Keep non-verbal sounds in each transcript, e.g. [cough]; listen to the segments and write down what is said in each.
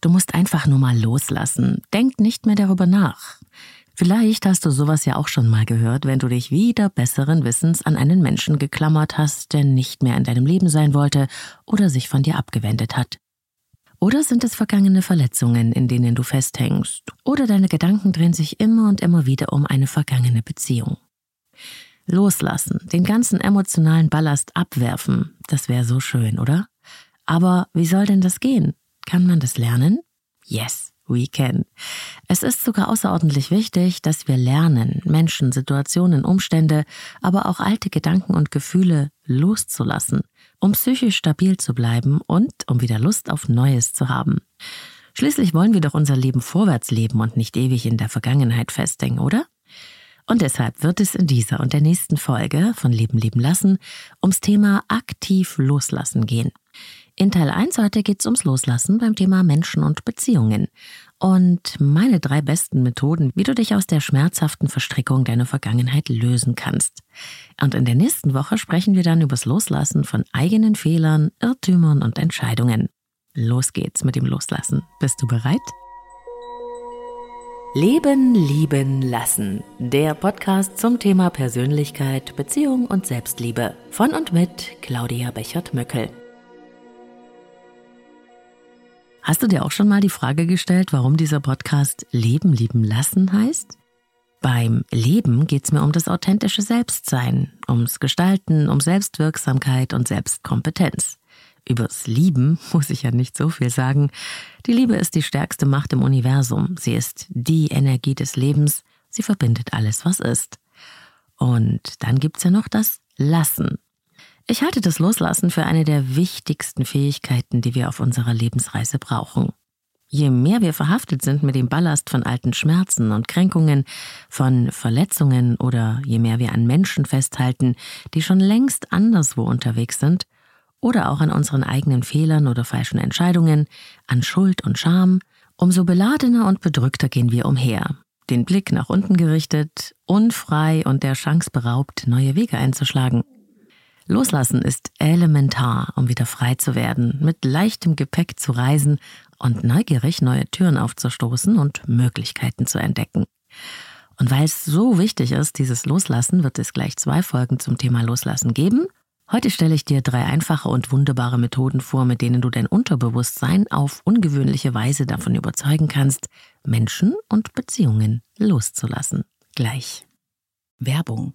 Du musst einfach nur mal loslassen. Denk nicht mehr darüber nach. Vielleicht hast du sowas ja auch schon mal gehört, wenn du dich wieder besseren Wissens an einen Menschen geklammert hast, der nicht mehr in deinem Leben sein wollte oder sich von dir abgewendet hat. Oder sind es vergangene Verletzungen, in denen du festhängst? Oder deine Gedanken drehen sich immer und immer wieder um eine vergangene Beziehung? Loslassen, den ganzen emotionalen Ballast abwerfen, das wäre so schön, oder? Aber wie soll denn das gehen? Kann man das lernen? Yes, we can. Es ist sogar außerordentlich wichtig, dass wir lernen, Menschen, Situationen, Umstände, aber auch alte Gedanken und Gefühle loszulassen, um psychisch stabil zu bleiben und um wieder Lust auf Neues zu haben. Schließlich wollen wir doch unser Leben vorwärts leben und nicht ewig in der Vergangenheit festhängen, oder? Und deshalb wird es in dieser und der nächsten Folge von Leben leben lassen ums Thema aktiv loslassen gehen. In Teil 1 heute geht es ums Loslassen beim Thema Menschen und Beziehungen. Und meine drei besten Methoden, wie du dich aus der schmerzhaften Verstrickung deiner Vergangenheit lösen kannst. Und in der nächsten Woche sprechen wir dann übers Loslassen von eigenen Fehlern, Irrtümern und Entscheidungen. Los geht's mit dem Loslassen. Bist du bereit? Leben, lieben, lassen. Der Podcast zum Thema Persönlichkeit, Beziehung und Selbstliebe. Von und mit Claudia Bechert-Möckel. Hast du dir auch schon mal die Frage gestellt, warum dieser Podcast Leben lieben lassen heißt? Beim Leben geht es mir um das authentische Selbstsein, ums Gestalten, um Selbstwirksamkeit und Selbstkompetenz. Übers Lieben muss ich ja nicht so viel sagen. Die Liebe ist die stärkste Macht im Universum. Sie ist die Energie des Lebens. Sie verbindet alles, was ist. Und dann gibt's ja noch das Lassen. Ich halte das Loslassen für eine der wichtigsten Fähigkeiten, die wir auf unserer Lebensreise brauchen. Je mehr wir verhaftet sind mit dem Ballast von alten Schmerzen und Kränkungen, von Verletzungen oder je mehr wir an Menschen festhalten, die schon längst anderswo unterwegs sind, oder auch an unseren eigenen Fehlern oder falschen Entscheidungen, an Schuld und Scham, umso beladener und bedrückter gehen wir umher, den Blick nach unten gerichtet, unfrei und der Chance beraubt, neue Wege einzuschlagen. Loslassen ist elementar, um wieder frei zu werden, mit leichtem Gepäck zu reisen und neugierig neue Türen aufzustoßen und Möglichkeiten zu entdecken. Und weil es so wichtig ist, dieses Loslassen, wird es gleich zwei Folgen zum Thema Loslassen geben. Heute stelle ich dir drei einfache und wunderbare Methoden vor, mit denen du dein Unterbewusstsein auf ungewöhnliche Weise davon überzeugen kannst, Menschen und Beziehungen loszulassen. Gleich. Werbung.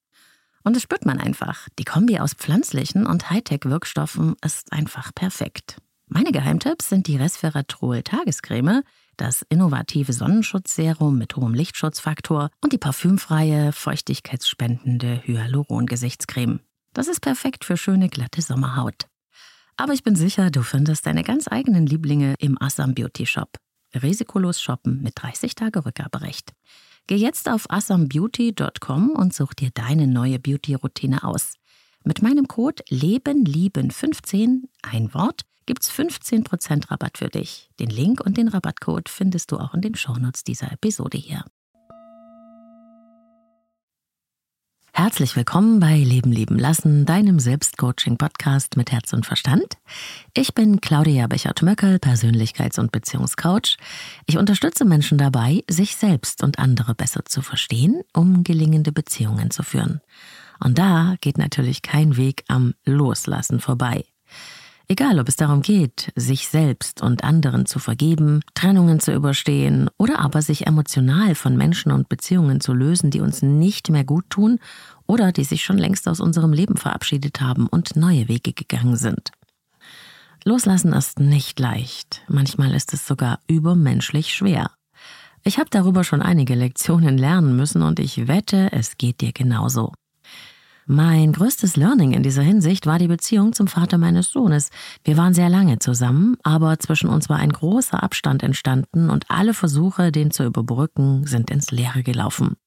Und das spürt man einfach. Die Kombi aus pflanzlichen und Hightech-Wirkstoffen ist einfach perfekt. Meine Geheimtipps sind die Resveratrol Tagescreme, das innovative Sonnenschutzserum mit hohem Lichtschutzfaktor und die parfümfreie, feuchtigkeitsspendende Hyaluron-Gesichtscreme. Das ist perfekt für schöne, glatte Sommerhaut. Aber ich bin sicher, du findest deine ganz eigenen Lieblinge im Assam Beauty Shop. Risikolos shoppen mit 30 Tage Rückgaberecht. Geh jetzt auf asambeauty.com und such dir deine neue Beauty-Routine aus. Mit meinem Code LebenLieben15, ein Wort, gibt's 15% Rabatt für dich. Den Link und den Rabattcode findest du auch in den Shownotes dieser Episode hier. Herzlich willkommen bei Leben leben lassen, deinem Selbstcoaching-Podcast mit Herz und Verstand. Ich bin Claudia Bechert-Möckel, Persönlichkeits- und Beziehungscoach. Ich unterstütze Menschen dabei, sich selbst und andere besser zu verstehen, um gelingende Beziehungen zu führen. Und da geht natürlich kein Weg am Loslassen vorbei. Egal, ob es darum geht, sich selbst und anderen zu vergeben, Trennungen zu überstehen oder aber sich emotional von Menschen und Beziehungen zu lösen, die uns nicht mehr gut tun oder die sich schon längst aus unserem Leben verabschiedet haben und neue Wege gegangen sind. Loslassen ist nicht leicht, manchmal ist es sogar übermenschlich schwer. Ich habe darüber schon einige Lektionen lernen müssen und ich wette, es geht dir genauso. Mein größtes Learning in dieser Hinsicht war die Beziehung zum Vater meines Sohnes. Wir waren sehr lange zusammen, aber zwischen uns war ein großer Abstand entstanden und alle Versuche, den zu überbrücken, sind ins Leere gelaufen.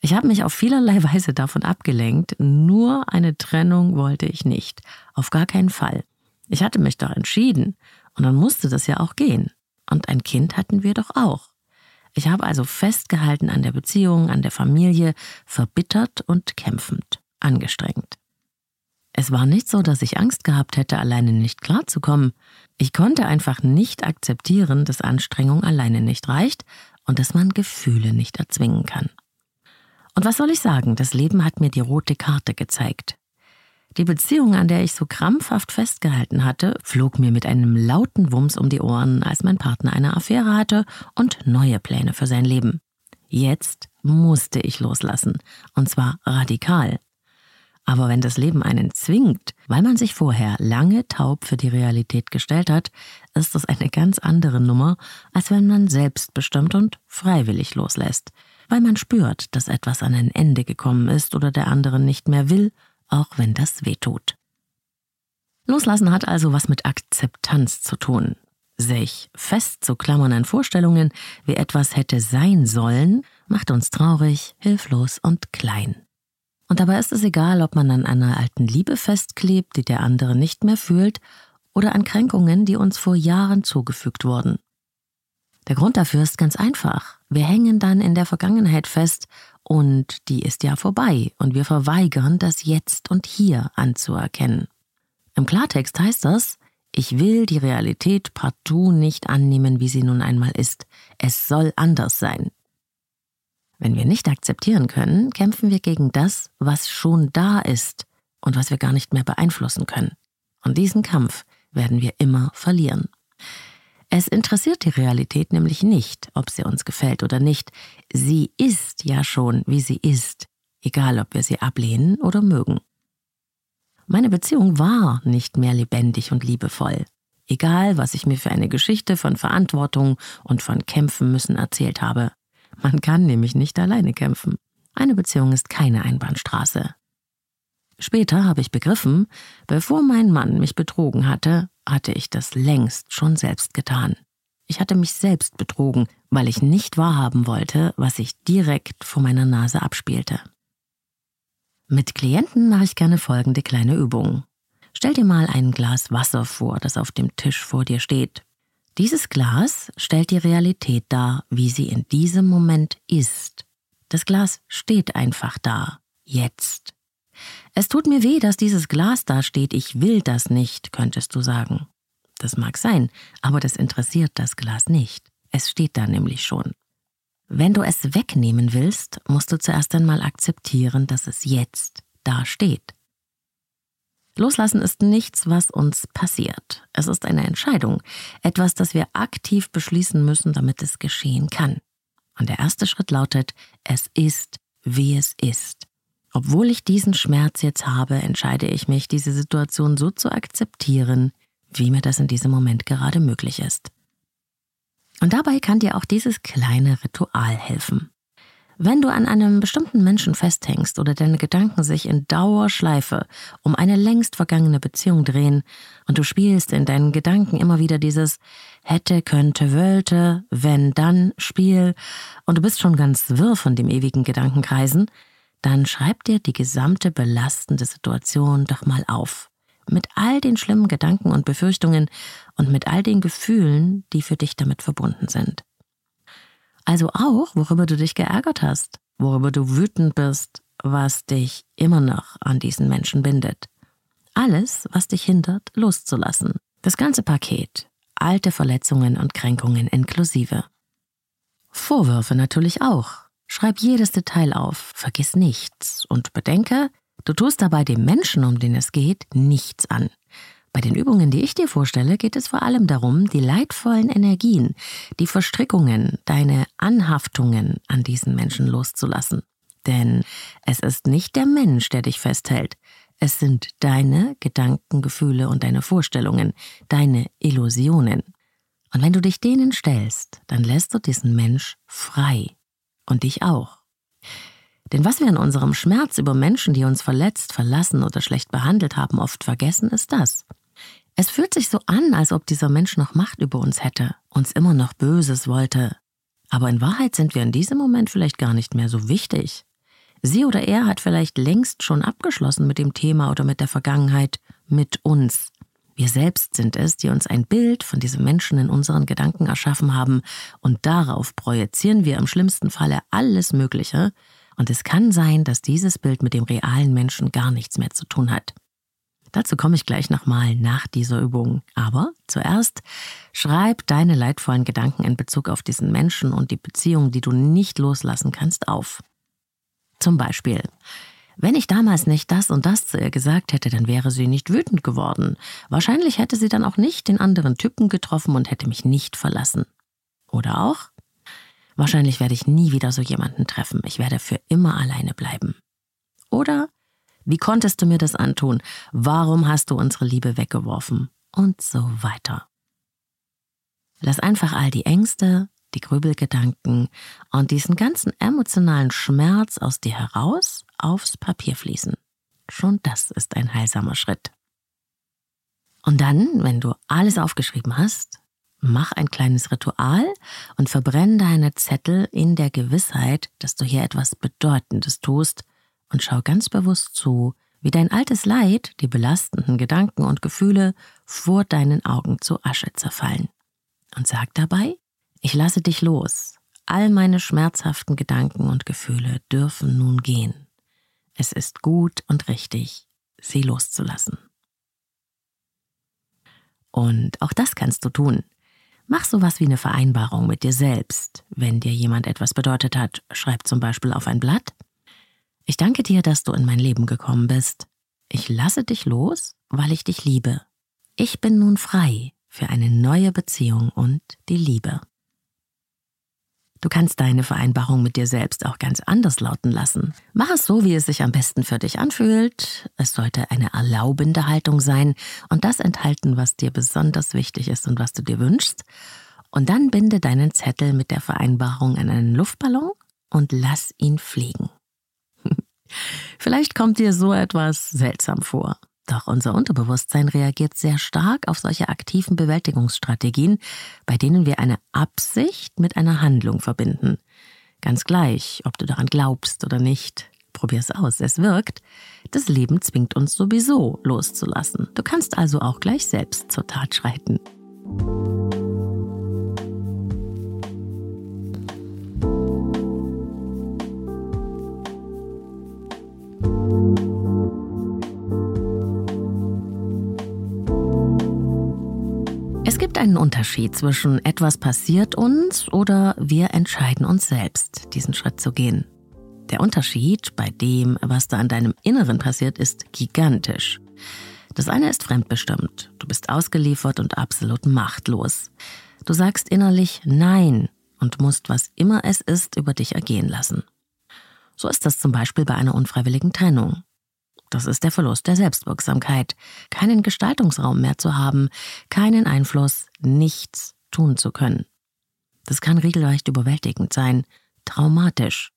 Ich habe mich auf vielerlei [laughs] Weise davon abgelenkt, nur eine Trennung wollte ich nicht, auf gar keinen Fall. Ich hatte mich doch entschieden, und dann musste das ja auch gehen. Und ein Kind hatten wir doch auch. Ich habe also festgehalten an der Beziehung, an der Familie, verbittert und kämpfend angestrengt. Es war nicht so, dass ich Angst gehabt hätte, alleine nicht klarzukommen. Ich konnte einfach nicht akzeptieren, dass Anstrengung alleine nicht reicht und dass man Gefühle nicht erzwingen kann. Und was soll ich sagen, das Leben hat mir die rote Karte gezeigt. Die Beziehung, an der ich so krampfhaft festgehalten hatte, flog mir mit einem lauten Wumms um die Ohren, als mein Partner eine Affäre hatte und neue Pläne für sein Leben. Jetzt musste ich loslassen, und zwar radikal. Aber wenn das Leben einen zwingt, weil man sich vorher lange taub für die Realität gestellt hat, ist das eine ganz andere Nummer, als wenn man selbstbestimmt und freiwillig loslässt, weil man spürt, dass etwas an ein Ende gekommen ist oder der andere nicht mehr will, auch wenn das weh tut. Loslassen hat also was mit Akzeptanz zu tun. Sich festzuklammern an Vorstellungen, wie etwas hätte sein sollen, macht uns traurig, hilflos und klein. Und dabei ist es egal, ob man an einer alten Liebe festklebt, die der andere nicht mehr fühlt, oder an Kränkungen, die uns vor Jahren zugefügt wurden. Der Grund dafür ist ganz einfach. Wir hängen dann in der Vergangenheit fest und die ist ja vorbei und wir verweigern das jetzt und hier anzuerkennen. Im Klartext heißt das, ich will die Realität partout nicht annehmen, wie sie nun einmal ist. Es soll anders sein. Wenn wir nicht akzeptieren können, kämpfen wir gegen das, was schon da ist und was wir gar nicht mehr beeinflussen können. Und diesen Kampf werden wir immer verlieren. Es interessiert die Realität nämlich nicht, ob sie uns gefällt oder nicht. Sie ist ja schon, wie sie ist, egal ob wir sie ablehnen oder mögen. Meine Beziehung war nicht mehr lebendig und liebevoll. Egal, was ich mir für eine Geschichte von Verantwortung und von Kämpfen müssen erzählt habe. Man kann nämlich nicht alleine kämpfen. Eine Beziehung ist keine Einbahnstraße. Später habe ich begriffen, bevor mein Mann mich betrogen hatte, hatte ich das längst schon selbst getan. Ich hatte mich selbst betrogen, weil ich nicht wahrhaben wollte, was sich direkt vor meiner Nase abspielte. Mit Klienten mache ich gerne folgende kleine Übung. Stell dir mal ein Glas Wasser vor, das auf dem Tisch vor dir steht. Dieses Glas stellt die Realität dar, wie sie in diesem Moment ist. Das Glas steht einfach da, jetzt. Es tut mir weh, dass dieses Glas da steht, ich will das nicht, könntest du sagen. Das mag sein, aber das interessiert das Glas nicht. Es steht da nämlich schon. Wenn du es wegnehmen willst, musst du zuerst einmal akzeptieren, dass es jetzt da steht. Loslassen ist nichts, was uns passiert. Es ist eine Entscheidung, etwas, das wir aktiv beschließen müssen, damit es geschehen kann. Und der erste Schritt lautet, es ist, wie es ist. Obwohl ich diesen Schmerz jetzt habe, entscheide ich mich, diese Situation so zu akzeptieren, wie mir das in diesem Moment gerade möglich ist. Und dabei kann dir auch dieses kleine Ritual helfen. Wenn du an einem bestimmten Menschen festhängst oder deine Gedanken sich in Dauerschleife um eine längst vergangene Beziehung drehen und du spielst in deinen Gedanken immer wieder dieses hätte, könnte, wollte, wenn, dann Spiel und du bist schon ganz wirr von dem ewigen Gedankenkreisen, dann schreib dir die gesamte belastende Situation doch mal auf. Mit all den schlimmen Gedanken und Befürchtungen und mit all den Gefühlen, die für dich damit verbunden sind. Also auch, worüber du dich geärgert hast, worüber du wütend bist, was dich immer noch an diesen Menschen bindet. Alles, was dich hindert, loszulassen. Das ganze Paket. Alte Verletzungen und Kränkungen inklusive. Vorwürfe natürlich auch. Schreib jedes Detail auf, vergiss nichts und bedenke, du tust dabei dem Menschen, um den es geht, nichts an. Bei den Übungen, die ich dir vorstelle, geht es vor allem darum, die leidvollen Energien, die Verstrickungen, deine Anhaftungen an diesen Menschen loszulassen. Denn es ist nicht der Mensch, der dich festhält. Es sind deine Gedanken, Gefühle und deine Vorstellungen, deine Illusionen. Und wenn du dich denen stellst, dann lässt du diesen Mensch frei. Und dich auch. Denn was wir in unserem Schmerz über Menschen, die uns verletzt, verlassen oder schlecht behandelt haben, oft vergessen, ist das. Es fühlt sich so an, als ob dieser Mensch noch Macht über uns hätte, uns immer noch Böses wollte. Aber in Wahrheit sind wir in diesem Moment vielleicht gar nicht mehr so wichtig. Sie oder er hat vielleicht längst schon abgeschlossen mit dem Thema oder mit der Vergangenheit, mit uns. Wir selbst sind es, die uns ein Bild von diesem Menschen in unseren Gedanken erschaffen haben, und darauf projizieren wir im schlimmsten Falle alles Mögliche, und es kann sein, dass dieses Bild mit dem realen Menschen gar nichts mehr zu tun hat. Dazu komme ich gleich nochmal nach dieser Übung. Aber zuerst schreib deine leidvollen Gedanken in Bezug auf diesen Menschen und die Beziehung, die du nicht loslassen kannst, auf. Zum Beispiel, wenn ich damals nicht das und das zu ihr gesagt hätte, dann wäre sie nicht wütend geworden. Wahrscheinlich hätte sie dann auch nicht den anderen Typen getroffen und hätte mich nicht verlassen. Oder auch, wahrscheinlich werde ich nie wieder so jemanden treffen. Ich werde für immer alleine bleiben. Oder, wie konntest du mir das antun? Warum hast du unsere Liebe weggeworfen? Und so weiter. Lass einfach all die Ängste, die Grübelgedanken und diesen ganzen emotionalen Schmerz aus dir heraus aufs Papier fließen. Schon das ist ein heilsamer Schritt. Und dann, wenn du alles aufgeschrieben hast, mach ein kleines Ritual und verbrenne deine Zettel in der Gewissheit, dass du hier etwas Bedeutendes tust und schau ganz bewusst zu, wie dein altes Leid, die belastenden Gedanken und Gefühle vor deinen Augen zu Asche zerfallen. Und sag dabei, ich lasse dich los. All meine schmerzhaften Gedanken und Gefühle dürfen nun gehen. Es ist gut und richtig, sie loszulassen. Und auch das kannst du tun. Mach sowas wie eine Vereinbarung mit dir selbst. Wenn dir jemand etwas bedeutet hat, schreib zum Beispiel auf ein Blatt. Ich danke dir, dass du in mein Leben gekommen bist. Ich lasse dich los, weil ich dich liebe. Ich bin nun frei für eine neue Beziehung und die Liebe. Du kannst deine Vereinbarung mit dir selbst auch ganz anders lauten lassen. Mach es so, wie es sich am besten für dich anfühlt. Es sollte eine erlaubende Haltung sein und das enthalten, was dir besonders wichtig ist und was du dir wünschst. Und dann binde deinen Zettel mit der Vereinbarung an einen Luftballon und lass ihn fliegen. Vielleicht kommt dir so etwas seltsam vor. Doch unser Unterbewusstsein reagiert sehr stark auf solche aktiven Bewältigungsstrategien, bei denen wir eine Absicht mit einer Handlung verbinden. Ganz gleich, ob du daran glaubst oder nicht. Probier's aus, es wirkt. Das Leben zwingt uns sowieso loszulassen. Du kannst also auch gleich selbst zur Tat schreiten. Gibt einen Unterschied zwischen etwas passiert uns oder wir entscheiden uns selbst, diesen Schritt zu gehen. Der Unterschied bei dem, was da an deinem Inneren passiert, ist gigantisch. Das eine ist fremdbestimmt. Du bist ausgeliefert und absolut machtlos. Du sagst innerlich Nein und musst, was immer es ist, über dich ergehen lassen. So ist das zum Beispiel bei einer unfreiwilligen Trennung. Das ist der Verlust der Selbstwirksamkeit, keinen Gestaltungsraum mehr zu haben, keinen Einfluss, nichts tun zu können. Das kann regelrecht überwältigend sein, traumatisch.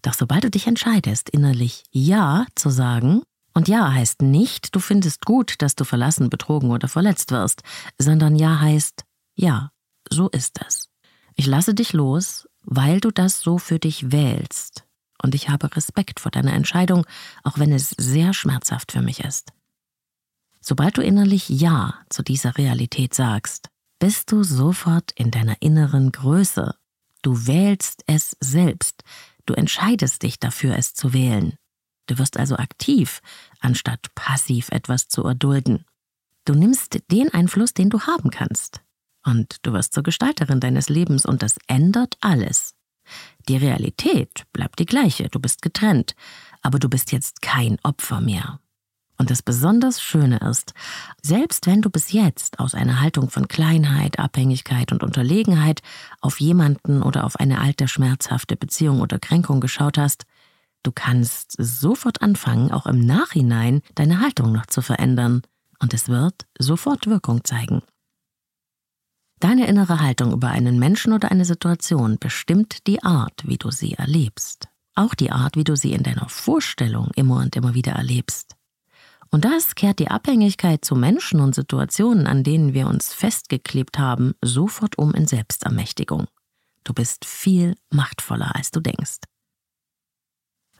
Doch sobald du dich entscheidest, innerlich Ja zu sagen, und Ja heißt nicht, du findest gut, dass du verlassen, betrogen oder verletzt wirst, sondern Ja heißt Ja, so ist es. Ich lasse dich los, weil du das so für dich wählst, und ich habe Respekt vor deiner Entscheidung, auch wenn es sehr schmerzhaft für mich ist. Sobald du innerlich Ja zu dieser Realität sagst, bist du sofort in deiner inneren Größe. Du wählst es selbst. Du entscheidest dich dafür, es zu wählen. Du wirst also aktiv, anstatt passiv etwas zu erdulden. Du nimmst den Einfluss, den du haben kannst. Und du wirst zur Gestalterin deines Lebens und das ändert alles. Die Realität bleibt die gleiche, du bist getrennt, aber du bist jetzt kein Opfer mehr. Und das besonders Schöne ist, selbst wenn du bis jetzt aus einer Haltung von Kleinheit, Abhängigkeit und Unterlegenheit auf jemanden oder auf eine alte schmerzhafte Beziehung oder Kränkung geschaut hast, du kannst sofort anfangen, auch im Nachhinein deine Haltung noch zu verändern, und es wird sofort Wirkung zeigen. Deine innere Haltung über einen Menschen oder eine Situation bestimmt die Art, wie du sie erlebst. auch die Art, wie du sie in deiner Vorstellung immer und immer wieder erlebst. Und das kehrt die Abhängigkeit zu Menschen und Situationen, an denen wir uns festgeklebt haben, sofort um in Selbstermächtigung. Du bist viel machtvoller, als du denkst.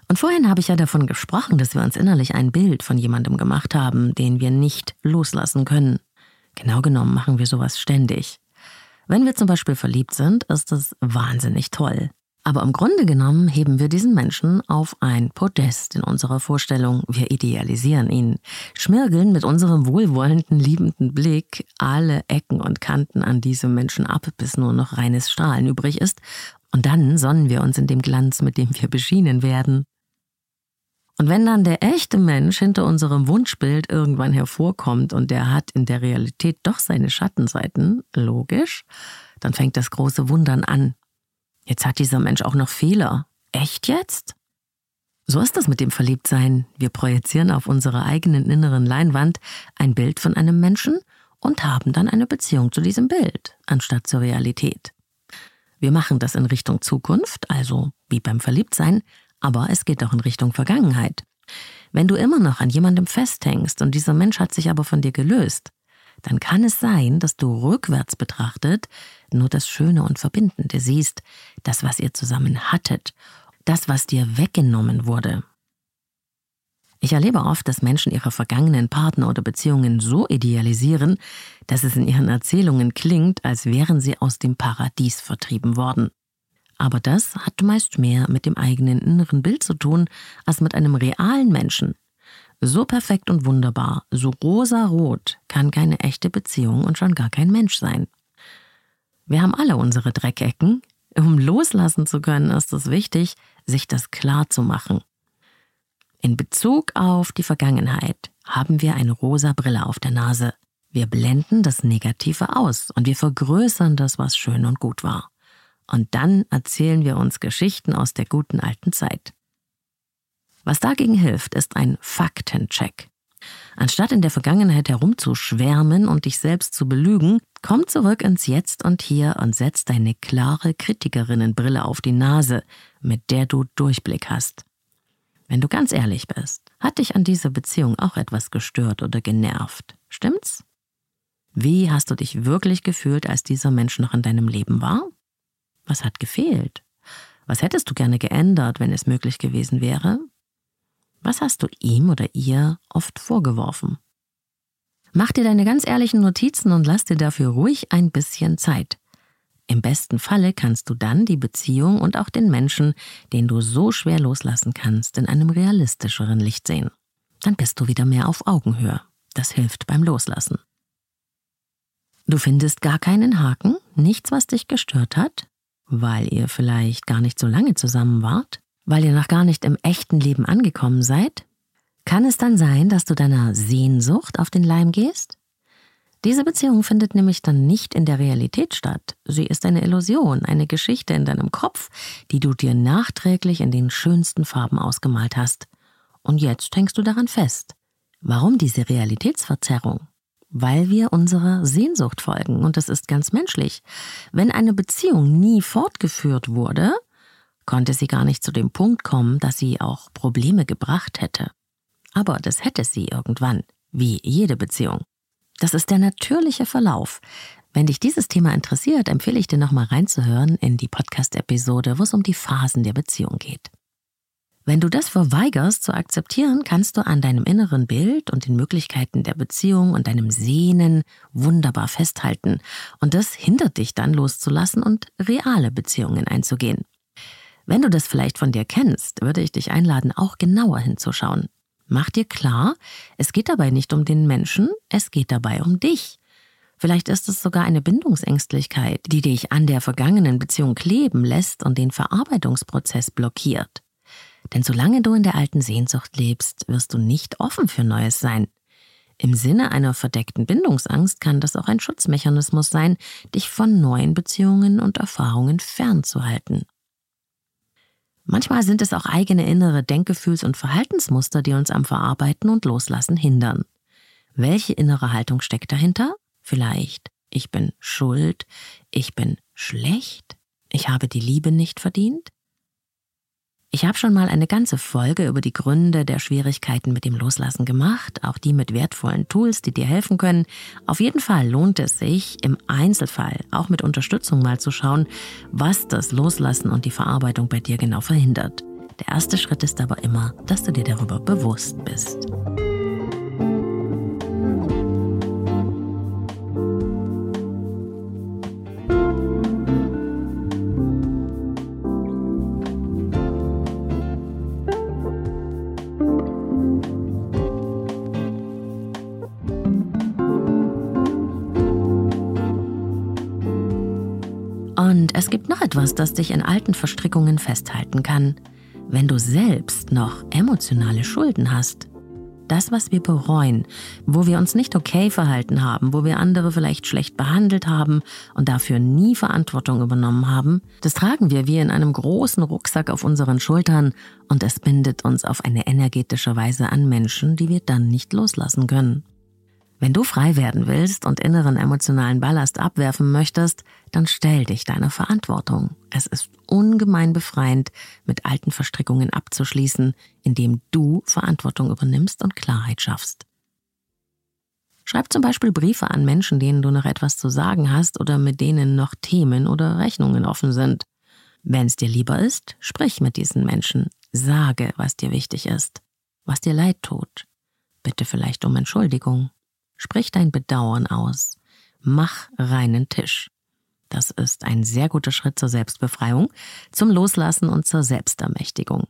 Und vorhin habe ich ja davon gesprochen, dass wir uns innerlich ein Bild von jemandem gemacht haben, den wir nicht loslassen können. Genau genommen machen wir sowas ständig. Wenn wir zum Beispiel verliebt sind, ist das wahnsinnig toll. Aber im Grunde genommen heben wir diesen Menschen auf ein Podest in unserer Vorstellung. Wir idealisieren ihn, schmirgeln mit unserem wohlwollenden, liebenden Blick alle Ecken und Kanten an diesem Menschen ab, bis nur noch reines Strahlen übrig ist. Und dann sonnen wir uns in dem Glanz, mit dem wir beschienen werden. Und wenn dann der echte Mensch hinter unserem Wunschbild irgendwann hervorkommt und der hat in der Realität doch seine Schattenseiten, logisch, dann fängt das große Wundern an. Jetzt hat dieser Mensch auch noch Fehler. Echt jetzt? So ist das mit dem Verliebtsein. Wir projizieren auf unserer eigenen inneren Leinwand ein Bild von einem Menschen und haben dann eine Beziehung zu diesem Bild, anstatt zur Realität. Wir machen das in Richtung Zukunft, also wie beim Verliebtsein, aber es geht auch in Richtung Vergangenheit. Wenn du immer noch an jemandem festhängst und dieser Mensch hat sich aber von dir gelöst, dann kann es sein, dass du rückwärts betrachtet nur das Schöne und Verbindende siehst, das, was ihr zusammen hattet, das, was dir weggenommen wurde. Ich erlebe oft, dass Menschen ihre vergangenen Partner oder Beziehungen so idealisieren, dass es in ihren Erzählungen klingt, als wären sie aus dem Paradies vertrieben worden. Aber das hat meist mehr mit dem eigenen inneren Bild zu tun, als mit einem realen Menschen, so perfekt und wunderbar, so rosa-rot kann keine echte Beziehung und schon gar kein Mensch sein. Wir haben alle unsere Dreckecken. Um loslassen zu können, ist es wichtig, sich das klar zu machen. In Bezug auf die Vergangenheit haben wir eine rosa Brille auf der Nase. Wir blenden das Negative aus und wir vergrößern das, was schön und gut war. Und dann erzählen wir uns Geschichten aus der guten alten Zeit. Was dagegen hilft, ist ein Faktencheck. Anstatt in der Vergangenheit herumzuschwärmen und dich selbst zu belügen, komm zurück ins Jetzt und Hier und setz deine klare Kritikerinnenbrille auf die Nase, mit der du Durchblick hast. Wenn du ganz ehrlich bist, hat dich an dieser Beziehung auch etwas gestört oder genervt, stimmt's? Wie hast du dich wirklich gefühlt, als dieser Mensch noch in deinem Leben war? Was hat gefehlt? Was hättest du gerne geändert, wenn es möglich gewesen wäre? Was hast du ihm oder ihr oft vorgeworfen? Mach dir deine ganz ehrlichen Notizen und lass dir dafür ruhig ein bisschen Zeit. Im besten Falle kannst du dann die Beziehung und auch den Menschen, den du so schwer loslassen kannst, in einem realistischeren Licht sehen. Dann bist du wieder mehr auf Augenhöhe. Das hilft beim Loslassen. Du findest gar keinen Haken, nichts, was dich gestört hat, weil ihr vielleicht gar nicht so lange zusammen wart? weil ihr noch gar nicht im echten Leben angekommen seid? Kann es dann sein, dass du deiner Sehnsucht auf den Leim gehst? Diese Beziehung findet nämlich dann nicht in der Realität statt. Sie ist eine Illusion, eine Geschichte in deinem Kopf, die du dir nachträglich in den schönsten Farben ausgemalt hast. Und jetzt hängst du daran fest. Warum diese Realitätsverzerrung? Weil wir unserer Sehnsucht folgen, und das ist ganz menschlich. Wenn eine Beziehung nie fortgeführt wurde, konnte sie gar nicht zu dem Punkt kommen, dass sie auch Probleme gebracht hätte. Aber das hätte sie irgendwann, wie jede Beziehung. Das ist der natürliche Verlauf. Wenn dich dieses Thema interessiert, empfehle ich dir nochmal reinzuhören in die Podcast-Episode, wo es um die Phasen der Beziehung geht. Wenn du das verweigerst zu akzeptieren, kannst du an deinem inneren Bild und den Möglichkeiten der Beziehung und deinem Sehnen wunderbar festhalten. Und das hindert dich dann loszulassen und reale Beziehungen einzugehen. Wenn du das vielleicht von dir kennst, würde ich dich einladen, auch genauer hinzuschauen. Mach dir klar, es geht dabei nicht um den Menschen, es geht dabei um dich. Vielleicht ist es sogar eine Bindungsängstlichkeit, die dich an der vergangenen Beziehung kleben lässt und den Verarbeitungsprozess blockiert. Denn solange du in der alten Sehnsucht lebst, wirst du nicht offen für Neues sein. Im Sinne einer verdeckten Bindungsangst kann das auch ein Schutzmechanismus sein, dich von neuen Beziehungen und Erfahrungen fernzuhalten. Manchmal sind es auch eigene innere Denkgefühls- und Verhaltensmuster, die uns am Verarbeiten und Loslassen hindern. Welche innere Haltung steckt dahinter? Vielleicht, ich bin schuld, ich bin schlecht, ich habe die Liebe nicht verdient? Ich habe schon mal eine ganze Folge über die Gründe der Schwierigkeiten mit dem Loslassen gemacht, auch die mit wertvollen Tools, die dir helfen können. Auf jeden Fall lohnt es sich, im Einzelfall auch mit Unterstützung mal zu schauen, was das Loslassen und die Verarbeitung bei dir genau verhindert. Der erste Schritt ist aber immer, dass du dir darüber bewusst bist. Und es gibt noch etwas, das dich in alten Verstrickungen festhalten kann. Wenn du selbst noch emotionale Schulden hast, das, was wir bereuen, wo wir uns nicht okay verhalten haben, wo wir andere vielleicht schlecht behandelt haben und dafür nie Verantwortung übernommen haben, das tragen wir wie in einem großen Rucksack auf unseren Schultern und es bindet uns auf eine energetische Weise an Menschen, die wir dann nicht loslassen können. Wenn du frei werden willst und inneren emotionalen Ballast abwerfen möchtest, dann stell dich deiner Verantwortung. Es ist ungemein befreiend, mit alten Verstrickungen abzuschließen, indem du Verantwortung übernimmst und Klarheit schaffst. Schreib zum Beispiel Briefe an Menschen, denen du noch etwas zu sagen hast oder mit denen noch Themen oder Rechnungen offen sind. Wenn es dir lieber ist, sprich mit diesen Menschen, sage, was dir wichtig ist, was dir leid tut. Bitte vielleicht um Entschuldigung Sprich dein Bedauern aus. Mach reinen Tisch. Das ist ein sehr guter Schritt zur Selbstbefreiung, zum Loslassen und zur Selbstermächtigung.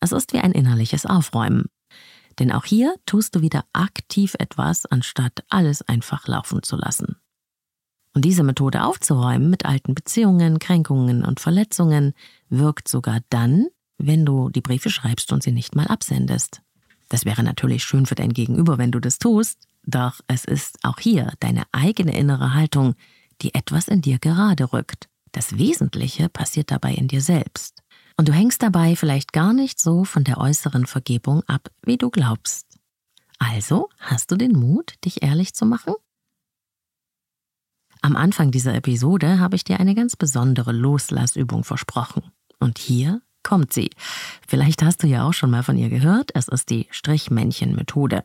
Es ist wie ein innerliches Aufräumen. Denn auch hier tust du wieder aktiv etwas, anstatt alles einfach laufen zu lassen. Und diese Methode aufzuräumen mit alten Beziehungen, Kränkungen und Verletzungen wirkt sogar dann, wenn du die Briefe schreibst und sie nicht mal absendest. Das wäre natürlich schön für dein Gegenüber, wenn du das tust, doch es ist auch hier deine eigene innere Haltung, die etwas in dir gerade rückt. Das Wesentliche passiert dabei in dir selbst. Und du hängst dabei vielleicht gar nicht so von der äußeren Vergebung ab, wie du glaubst. Also hast du den Mut, dich ehrlich zu machen? Am Anfang dieser Episode habe ich dir eine ganz besondere Loslassübung versprochen. Und hier kommt sie. Vielleicht hast du ja auch schon mal von ihr gehört. Es ist die Strichmännchen-Methode.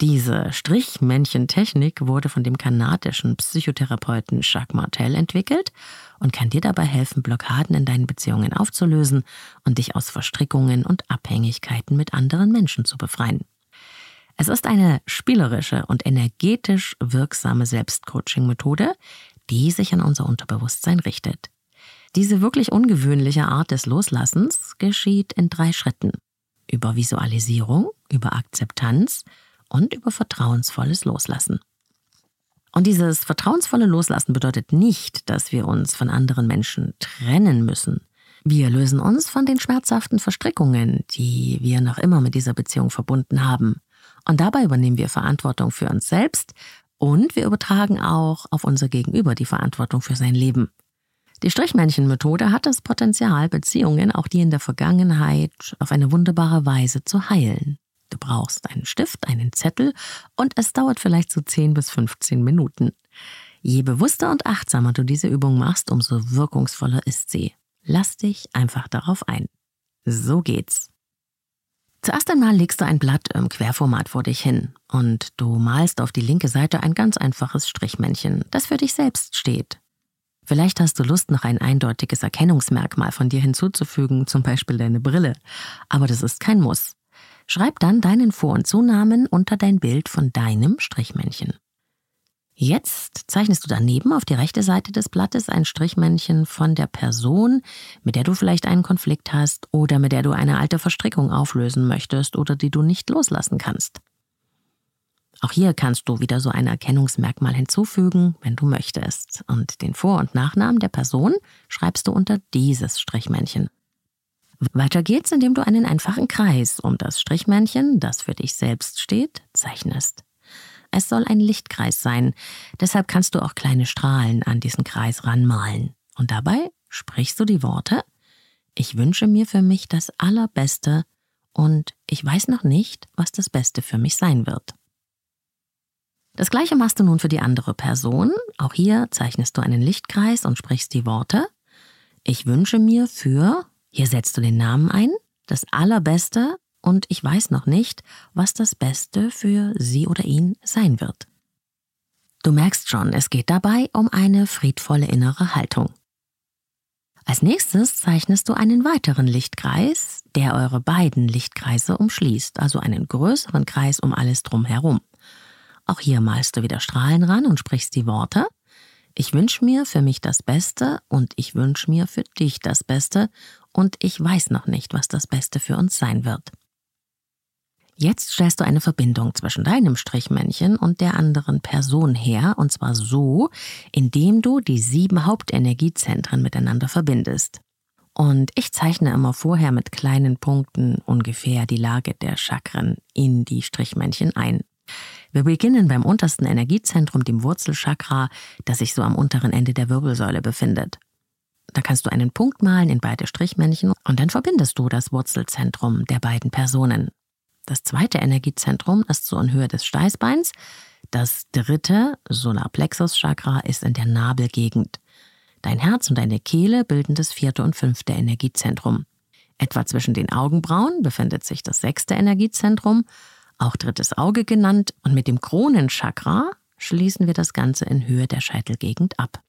Diese Strichmännchen-Technik wurde von dem kanadischen Psychotherapeuten Jacques Martel entwickelt und kann dir dabei helfen, Blockaden in deinen Beziehungen aufzulösen und dich aus Verstrickungen und Abhängigkeiten mit anderen Menschen zu befreien. Es ist eine spielerische und energetisch wirksame Selbstcoaching-Methode, die sich an unser Unterbewusstsein richtet. Diese wirklich ungewöhnliche Art des Loslassens geschieht in drei Schritten. Über Visualisierung, über Akzeptanz und über vertrauensvolles Loslassen. Und dieses vertrauensvolle Loslassen bedeutet nicht, dass wir uns von anderen Menschen trennen müssen. Wir lösen uns von den schmerzhaften Verstrickungen, die wir noch immer mit dieser Beziehung verbunden haben. Und dabei übernehmen wir Verantwortung für uns selbst und wir übertragen auch auf unser Gegenüber die Verantwortung für sein Leben. Die Strichmännchen-Methode hat das Potenzial, Beziehungen, auch die in der Vergangenheit, auf eine wunderbare Weise zu heilen. Du brauchst einen Stift, einen Zettel und es dauert vielleicht so 10 bis 15 Minuten. Je bewusster und achtsamer du diese Übung machst, umso wirkungsvoller ist sie. Lass dich einfach darauf ein. So geht's. Zuerst einmal legst du ein Blatt im Querformat vor dich hin und du malst auf die linke Seite ein ganz einfaches Strichmännchen, das für dich selbst steht. Vielleicht hast du Lust, noch ein eindeutiges Erkennungsmerkmal von dir hinzuzufügen, zum Beispiel deine Brille. Aber das ist kein Muss. Schreib dann deinen Vor- und Zunamen unter dein Bild von deinem Strichmännchen. Jetzt zeichnest du daneben auf die rechte Seite des Blattes ein Strichmännchen von der Person, mit der du vielleicht einen Konflikt hast oder mit der du eine alte Verstrickung auflösen möchtest oder die du nicht loslassen kannst. Auch hier kannst du wieder so ein Erkennungsmerkmal hinzufügen, wenn du möchtest. Und den Vor- und Nachnamen der Person schreibst du unter dieses Strichmännchen. Weiter geht's, indem du einen einfachen Kreis um das Strichmännchen, das für dich selbst steht, zeichnest. Es soll ein Lichtkreis sein, deshalb kannst du auch kleine Strahlen an diesen Kreis ranmalen. Und dabei sprichst du die Worte Ich wünsche mir für mich das Allerbeste und ich weiß noch nicht, was das Beste für mich sein wird. Das gleiche machst du nun für die andere Person. Auch hier zeichnest du einen Lichtkreis und sprichst die Worte Ich wünsche mir für Hier setzt du den Namen ein, das Allerbeste und ich weiß noch nicht, was das Beste für sie oder ihn sein wird. Du merkst schon, es geht dabei um eine friedvolle innere Haltung. Als nächstes zeichnest du einen weiteren Lichtkreis, der eure beiden Lichtkreise umschließt, also einen größeren Kreis um alles drumherum. Auch hier malst du wieder Strahlen ran und sprichst die Worte. Ich wünsche mir für mich das Beste und ich wünsche mir für dich das Beste und ich weiß noch nicht, was das Beste für uns sein wird. Jetzt stellst du eine Verbindung zwischen deinem Strichmännchen und der anderen Person her, und zwar so, indem du die sieben Hauptenergiezentren miteinander verbindest. Und ich zeichne immer vorher mit kleinen Punkten ungefähr die Lage der Chakren in die Strichmännchen ein. Wir beginnen beim untersten Energiezentrum, dem Wurzelchakra, das sich so am unteren Ende der Wirbelsäule befindet. Da kannst du einen Punkt malen in beide Strichmännchen und dann verbindest du das Wurzelzentrum der beiden Personen. Das zweite Energiezentrum ist so in Höhe des Steißbeins. Das dritte, Solarplexus-Chakra, ist in der Nabelgegend. Dein Herz und deine Kehle bilden das vierte und fünfte Energiezentrum. Etwa zwischen den Augenbrauen befindet sich das sechste Energiezentrum, auch drittes Auge genannt, und mit dem Kronenchakra schließen wir das Ganze in Höhe der Scheitelgegend ab.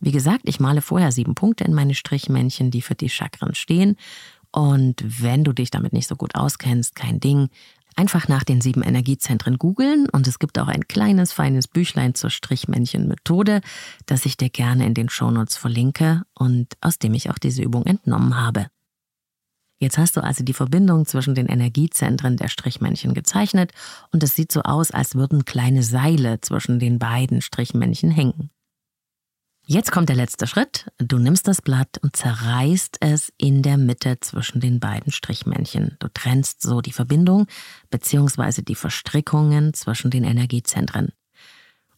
Wie gesagt, ich male vorher sieben Punkte in meine Strichmännchen, die für die Chakren stehen, und wenn du dich damit nicht so gut auskennst, kein Ding. Einfach nach den sieben Energiezentren googeln und es gibt auch ein kleines, feines Büchlein zur Strichmännchen-Methode, das ich dir gerne in den Shownotes verlinke und aus dem ich auch diese Übung entnommen habe. Jetzt hast du also die Verbindung zwischen den Energiezentren der Strichmännchen gezeichnet und es sieht so aus, als würden kleine Seile zwischen den beiden Strichmännchen hängen. Jetzt kommt der letzte Schritt. Du nimmst das Blatt und zerreißt es in der Mitte zwischen den beiden Strichmännchen. Du trennst so die Verbindung bzw. die Verstrickungen zwischen den Energiezentren.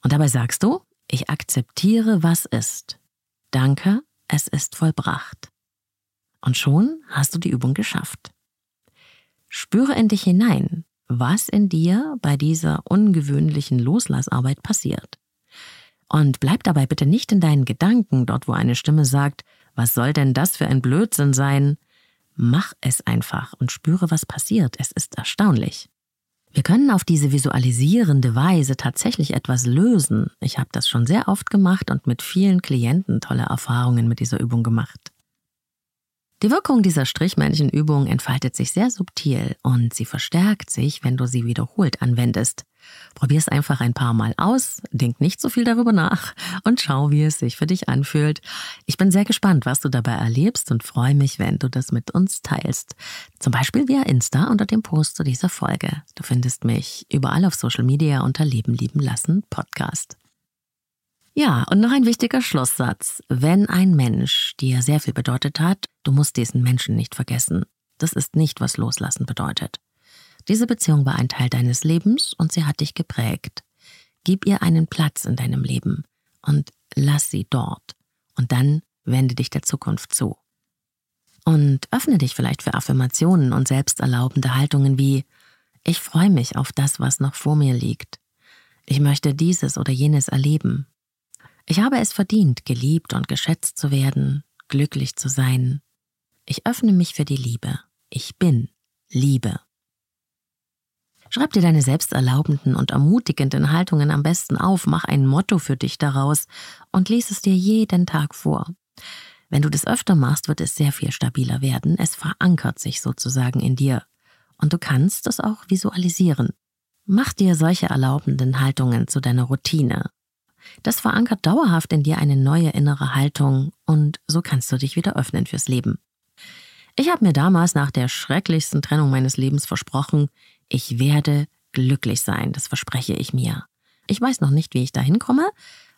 Und dabei sagst du, ich akzeptiere, was ist. Danke, es ist vollbracht. Und schon hast du die Übung geschafft. Spüre in dich hinein, was in dir bei dieser ungewöhnlichen Loslassarbeit passiert. Und bleib dabei bitte nicht in deinen Gedanken, dort wo eine Stimme sagt, was soll denn das für ein Blödsinn sein? Mach es einfach und spüre, was passiert. Es ist erstaunlich. Wir können auf diese visualisierende Weise tatsächlich etwas lösen. Ich habe das schon sehr oft gemacht und mit vielen Klienten tolle Erfahrungen mit dieser Übung gemacht. Die Wirkung dieser Strichmännchenübung entfaltet sich sehr subtil und sie verstärkt sich, wenn du sie wiederholt anwendest. Probier es einfach ein paar Mal aus, denk nicht so viel darüber nach und schau, wie es sich für dich anfühlt. Ich bin sehr gespannt, was du dabei erlebst und freue mich, wenn du das mit uns teilst. Zum Beispiel via Insta unter dem Post zu dieser Folge. Du findest mich überall auf Social Media unter Leben lieben lassen Podcast. Ja, und noch ein wichtiger Schlusssatz. Wenn ein Mensch dir sehr viel bedeutet hat, du musst diesen Menschen nicht vergessen. Das ist nicht, was Loslassen bedeutet. Diese Beziehung war ein Teil deines Lebens und sie hat dich geprägt. Gib ihr einen Platz in deinem Leben und lass sie dort. Und dann wende dich der Zukunft zu. Und öffne dich vielleicht für Affirmationen und selbsterlaubende Haltungen wie Ich freue mich auf das, was noch vor mir liegt. Ich möchte dieses oder jenes erleben. Ich habe es verdient, geliebt und geschätzt zu werden, glücklich zu sein. Ich öffne mich für die Liebe. Ich bin Liebe. Schreib dir deine selbsterlaubenden und ermutigenden Haltungen am besten auf, mach ein Motto für dich daraus und lies es dir jeden Tag vor. Wenn du das öfter machst, wird es sehr viel stabiler werden. Es verankert sich sozusagen in dir. Und du kannst es auch visualisieren. Mach dir solche erlaubenden Haltungen zu deiner Routine. Das verankert dauerhaft in dir eine neue innere Haltung und so kannst du dich wieder öffnen fürs Leben. Ich habe mir damals nach der schrecklichsten Trennung meines Lebens versprochen, ich werde glücklich sein, das verspreche ich mir. Ich weiß noch nicht, wie ich dahin komme,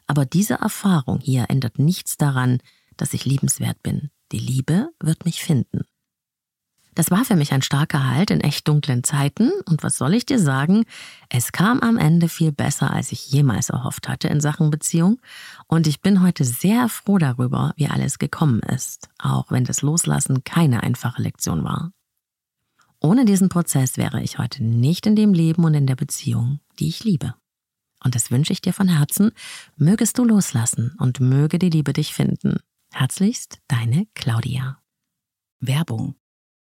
aber diese Erfahrung hier ändert nichts daran, dass ich liebenswert bin. Die Liebe wird mich finden. Das war für mich ein starker Halt in echt dunklen Zeiten, und was soll ich dir sagen? Es kam am Ende viel besser, als ich jemals erhofft hatte in Sachen Beziehung, und ich bin heute sehr froh darüber, wie alles gekommen ist, auch wenn das Loslassen keine einfache Lektion war. Ohne diesen Prozess wäre ich heute nicht in dem Leben und in der Beziehung, die ich liebe. Und das wünsche ich dir von Herzen, mögest du loslassen und möge die Liebe dich finden. Herzlichst, deine Claudia. Werbung.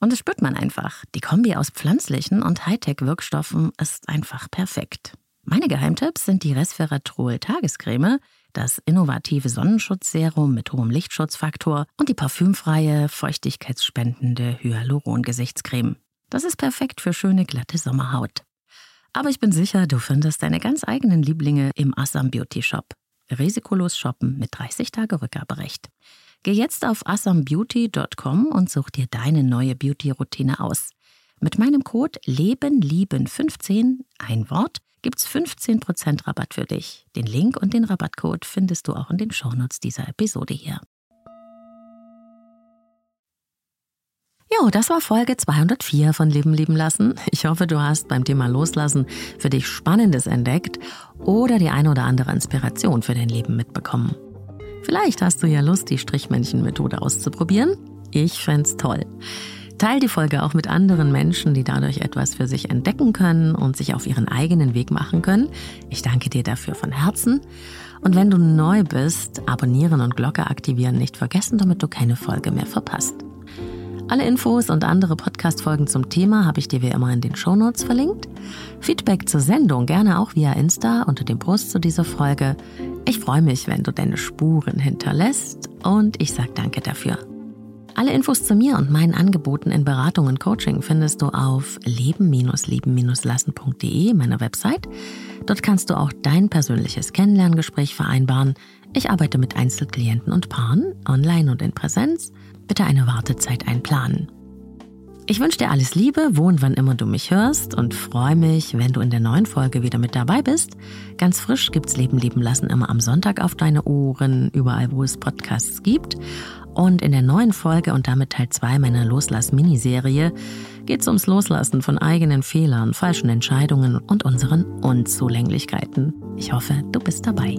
Und das spürt man einfach. Die Kombi aus pflanzlichen und Hightech-Wirkstoffen ist einfach perfekt. Meine Geheimtipps sind die Resveratrol Tagescreme, das innovative Sonnenschutzserum mit hohem Lichtschutzfaktor und die parfümfreie, feuchtigkeitsspendende Hyaluron-Gesichtscreme. Das ist perfekt für schöne, glatte Sommerhaut. Aber ich bin sicher, du findest deine ganz eigenen Lieblinge im Assam Beauty Shop. Risikolos shoppen mit 30 Tage Rückgaberecht. Geh jetzt auf assambeauty.com und such dir deine neue Beauty-Routine aus. Mit meinem Code LebenLieben15, ein Wort, gibt's 15% Rabatt für dich. Den Link und den Rabattcode findest du auch in den Shownotes dieser Episode hier. Jo, das war Folge 204 von Leben lieben lassen. Ich hoffe, du hast beim Thema Loslassen für dich Spannendes entdeckt oder die eine oder andere Inspiration für dein Leben mitbekommen. Vielleicht hast du ja Lust, die Strichmännchen-Methode auszuprobieren. Ich fände toll. Teil die Folge auch mit anderen Menschen, die dadurch etwas für sich entdecken können und sich auf ihren eigenen Weg machen können. Ich danke dir dafür von Herzen. Und wenn du neu bist, abonnieren und Glocke aktivieren nicht vergessen, damit du keine Folge mehr verpasst. Alle Infos und andere Podcast-Folgen zum Thema habe ich dir wie immer in den Shownotes verlinkt. Feedback zur Sendung gerne auch via Insta unter dem Post zu dieser Folge. Ich freue mich, wenn du deine Spuren hinterlässt und ich sage danke dafür. Alle Infos zu mir und meinen Angeboten in Beratung und Coaching findest du auf leben-leben-lassen.de, meiner Website. Dort kannst du auch dein persönliches Kennenlerngespräch vereinbaren. Ich arbeite mit Einzelklienten und Paaren, online und in Präsenz bitte eine Wartezeit einplanen. Ich wünsche dir alles Liebe, wo und wann immer du mich hörst und freue mich, wenn du in der neuen Folge wieder mit dabei bist. Ganz frisch gibt's Leben leben lassen immer am Sonntag auf deine Ohren, überall wo es Podcasts gibt. Und in der neuen Folge und damit Teil 2 meiner Loslass-Miniserie geht es ums Loslassen von eigenen Fehlern, falschen Entscheidungen und unseren Unzulänglichkeiten. Ich hoffe, du bist dabei.